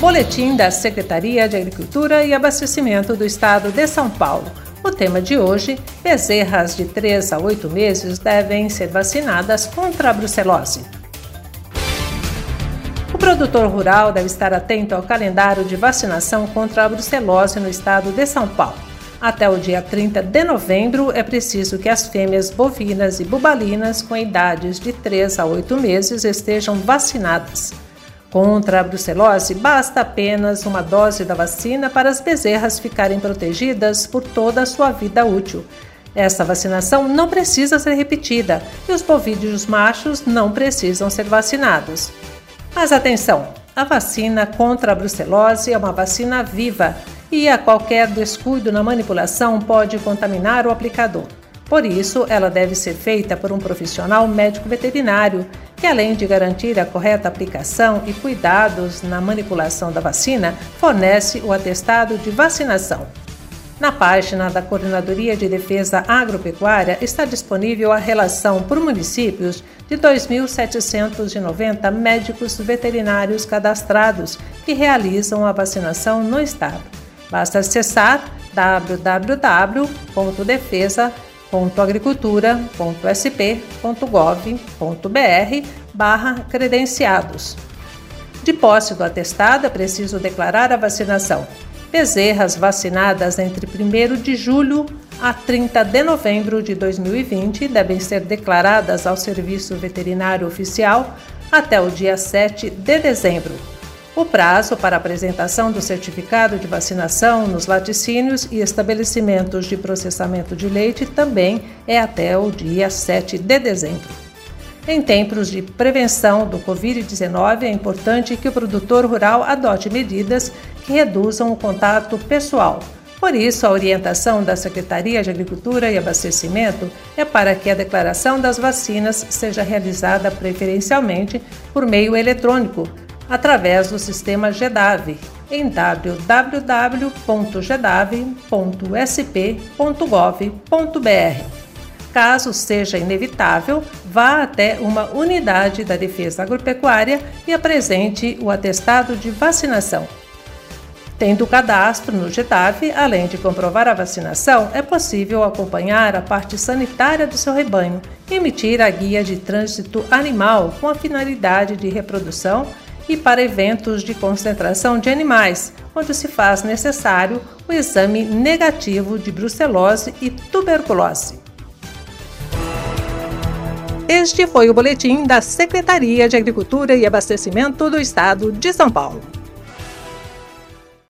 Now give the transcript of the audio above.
Boletim da Secretaria de Agricultura e Abastecimento do Estado de São Paulo. O tema de hoje: bezerras de 3 a 8 meses devem ser vacinadas contra a brucelose. O produtor rural deve estar atento ao calendário de vacinação contra a brucelose no estado de São Paulo. Até o dia 30 de novembro, é preciso que as fêmeas bovinas e bubalinas com idades de 3 a 8 meses estejam vacinadas. Contra a brucelose, basta apenas uma dose da vacina para as bezerras ficarem protegidas por toda a sua vida útil. Essa vacinação não precisa ser repetida e os bovídeos machos não precisam ser vacinados. Mas atenção! A vacina contra a brucelose é uma vacina viva e a qualquer descuido na manipulação pode contaminar o aplicador. Por isso, ela deve ser feita por um profissional médico veterinário que, além de garantir a correta aplicação e cuidados na manipulação da vacina, fornece o atestado de vacinação. Na página da Coordenadoria de Defesa Agropecuária está disponível a relação por municípios de 2.790 médicos veterinários cadastrados que realizam a vacinação no estado. Basta acessar www.defesa.com www.agricultura.sp.gov.br barra credenciados. De posse do atestado, é preciso declarar a vacinação. Bezerras vacinadas entre 1 de julho a 30 de novembro de 2020 devem ser declaradas ao Serviço Veterinário Oficial até o dia 7 de dezembro. O prazo para apresentação do certificado de vacinação nos laticínios e estabelecimentos de processamento de leite também é até o dia 7 de dezembro. Em tempos de prevenção do Covid-19, é importante que o produtor rural adote medidas que reduzam o contato pessoal. Por isso, a orientação da Secretaria de Agricultura e Abastecimento é para que a declaração das vacinas seja realizada preferencialmente por meio eletrônico, através do sistema GEDAV em www.gedave.sp.gov.br. Caso seja inevitável, vá até uma unidade da Defesa Agropecuária e apresente o atestado de vacinação. Tendo o cadastro no GEDAV, além de comprovar a vacinação, é possível acompanhar a parte sanitária do seu rebanho e emitir a guia de trânsito animal com a finalidade de reprodução e para eventos de concentração de animais, onde se faz necessário o exame negativo de brucelose e tuberculose. Este foi o boletim da Secretaria de Agricultura e Abastecimento do Estado de São Paulo.